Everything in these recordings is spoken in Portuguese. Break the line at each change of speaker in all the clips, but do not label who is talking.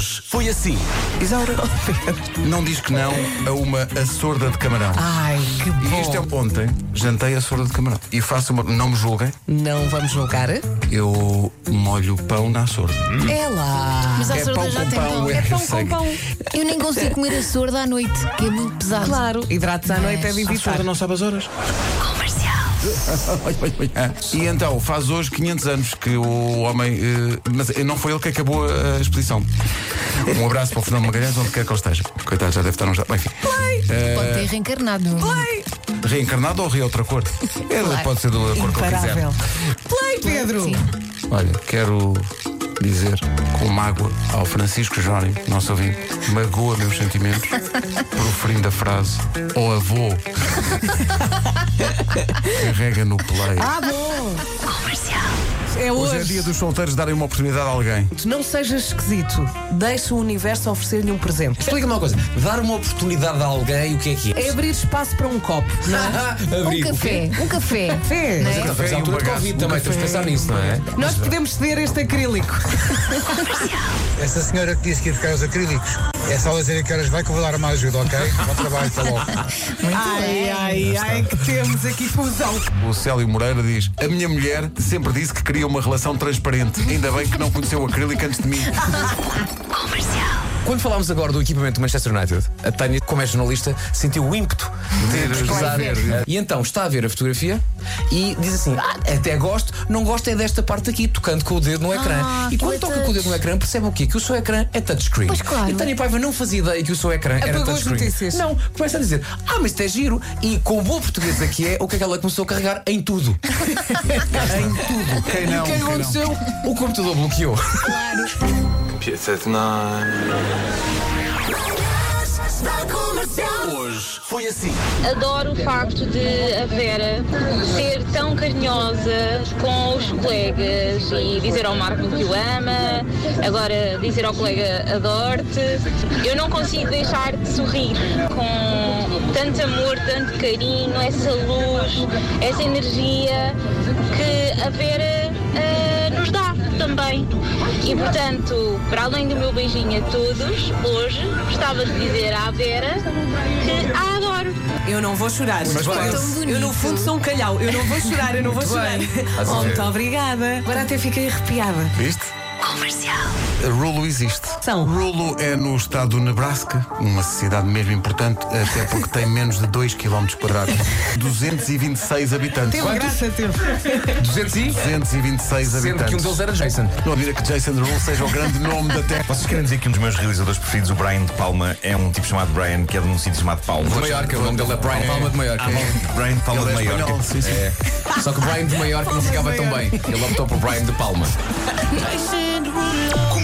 Hoje foi assim.
Isaura, não diz que não a uma açorda de camarão.
Ai, que bom.
E isto é ontem, jantei açorda de camarão. E faço uma. Não me julguem,
Não vamos julgar?
eu molho o pão na açorda.
É lá.
Mas a
É
sorda
pão
já
com
tem
pão,
pão.
é.
É pão com pão.
Eu nem consigo comer a sorda à noite, que é muito pesado.
Claro, hidratos à noite é de
A
evitar.
açorda não sabe as horas. E então, faz hoje 500 anos que o homem. eh, mas não foi ele que acabou a, a exposição. Um abraço para o Fernando Magalhães, onde quer que ele esteja. Coitado, já deve estar um já. Enfim.
Pode ter reencarnado.
Reencarnado ou ri outra cor? Ele pode ser da cor que ele quiser.
Imparável. Play, Pedro!
Sim.
Olha, quero dizer com mágoa ao Francisco Jónio, nosso ouvinte, magoa meus sentimentos, proferindo a frase ou avô. Carrega no play.
Ah, bom! É
Hoje
hoje.
é dia dos solteiros darem uma oportunidade a alguém.
Não sejas esquisito. Deixa o universo oferecer-lhe um presente.
Explica-me uma coisa. Dar uma oportunidade a alguém, o que é que é?
É abrir espaço para um copo. Não é?
Abrir.
Um café, um café.
Café.
Não é?
Mas é a altura de Covid também, temos que
café.
pensar nisso, não é?
Nós podemos ceder este acrílico.
Essa senhora que disse que ia buscar os acrílicos, é só dizer que horas vai que eu vou dar uma ajuda, ok? Bom trabalho, até logo.
Muito
Ai,
bem.
ai, ai, que temos aqui fusão.
O Célio Moreira diz: A minha mulher sempre disse que queria uma relação transparente. Ainda bem que não conheceu o acrílico antes de mim.
Quando falámos agora do equipamento do Manchester United, a Tânia, como é jornalista, sentiu o ímpeto de pesquisar. E então está a ver a fotografia e diz assim: ah, até gosto, não gosto é desta parte aqui, tocando com o dedo no ecrã.
Ah,
e quando toca
touch.
com o dedo no ecrã, percebe o quê? Que o seu ecrã é touchscreen.
Pois claro.
E Tânia Paiva não fazia ideia que o seu ecrã era
Apagou as
touchscreen. Não, começa a dizer: ah, mas isto é giro. E com boa portuguesa que é, o que é que ela começou a carregar? Em tudo. em tudo.
Quem não,
E o que
quem não?
aconteceu? O computador bloqueou. Hoje foi assim.
Adoro o facto de a Vera ser tão carinhosa com os colegas e dizer ao Marco que o ama, agora dizer ao colega adoro-te. Eu não consigo deixar de sorrir com tanto amor, tanto carinho, essa luz, essa energia que a Vera E portanto, para além do meu beijinho a todos, hoje gostava de dizer à Vera que a adoro.
Eu não vou chorar.
Mas
eu, eu, no fundo sou um calhau. Eu não vou chorar, eu não vou
Muito
chorar. Oh, muito obrigada. Agora até fiquei arrepiada.
Viste? Rulo existe.
São.
Rulo é no estado do Nebraska, uma cidade mesmo importante, até porque tem menos de 2 km quadrados. 226 habitantes.
Teve graça, teve.
200 e?
226
Sendo que um
habitantes.
deles era Jason.
Não admira que Jason Derulo seja o grande nome da terra.
Vocês querem dizer que um dos meus realizadores preferidos, o Brian de Palma, é um tipo chamado Brian, que é de um sítio chamado Palma?
De Maiorca, o nome dele é Brian Palma de Maiorca.
Brian de Palma
Ele
de
é
Maiorca.
espanhol, sim, sim.
É. Só que o Brian de Maiorca não ficava tão bem. Ele optou por Brian de Palma.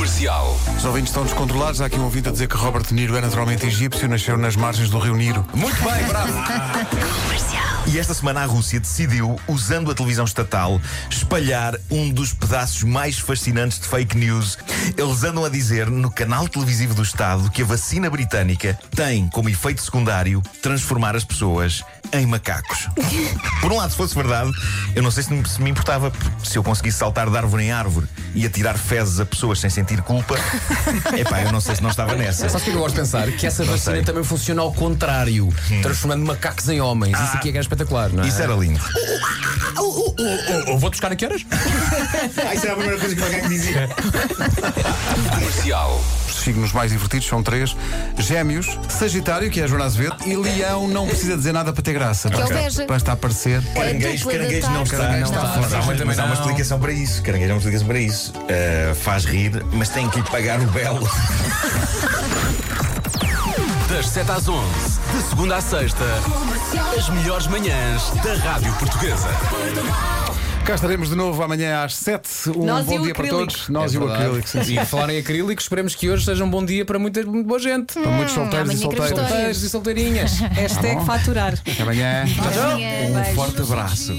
Comercial.
Os ouvintes estão descontrolados. Há aqui um ouvinte a dizer que Robert De Niro é naturalmente egípcio, nasceu nas margens do rio Niro.
Muito bem, bravo.
E esta semana a Rússia decidiu, usando a televisão estatal, espalhar um dos pedaços mais fascinantes de fake news. Eles andam a dizer no canal televisivo do Estado que a vacina britânica tem como efeito secundário transformar as pessoas em macacos. Por um lado, se fosse verdade, eu não sei se me, importava, porque se eu conseguisse saltar de árvore em árvore e atirar fezes a pessoas sem sentir culpa, epá, eu não sei se não estava nessa.
Só que eu gosto de pensar que essa
Não
vacina
sei.
também funciona ao contrário, transformando macacos em homens. Isso aqui é que era espetacular, não é?
Isso era lindo.
Eu vou buscar a que horas?
Ah, isso era a primeira coisa que o macaco dizia.
Comercial.
Os signos mais divertidos são três: Gêmeos, Sagitário, que é a Joana Azevedo, e Leão não precisa dizer nada para ter graça.
Que é o
Basta-. Basta aparecer.
É a
Caranguejo, caranguejo não está.
Caranguejo
não está.
está.
Mas há uma, mas há uma explicação para isso. Caranguejo há uma explicação para isso. Uh, faz rir, mas tem que lhe pagar o belo.
Das 7 às 11, de segunda à sexta, as melhores manhãs da Rádio Portuguesa.
Cá estaremos de novo amanhã às 7. Um
Nós
bom
o
dia para
acrílico.
todos. Nós
É
e o
verdade.
acrílico. sim, sim.
E falar em acrílico, esperemos que hoje seja um bom dia para muita, muito boa gente.
Para muitos solteiros e
amanhã queremos
solteiras.
Solteiros e solteirinhas.
Hashtag
bom.
faturar.
Até amanhã.
Amanhã.
Um forte abraço.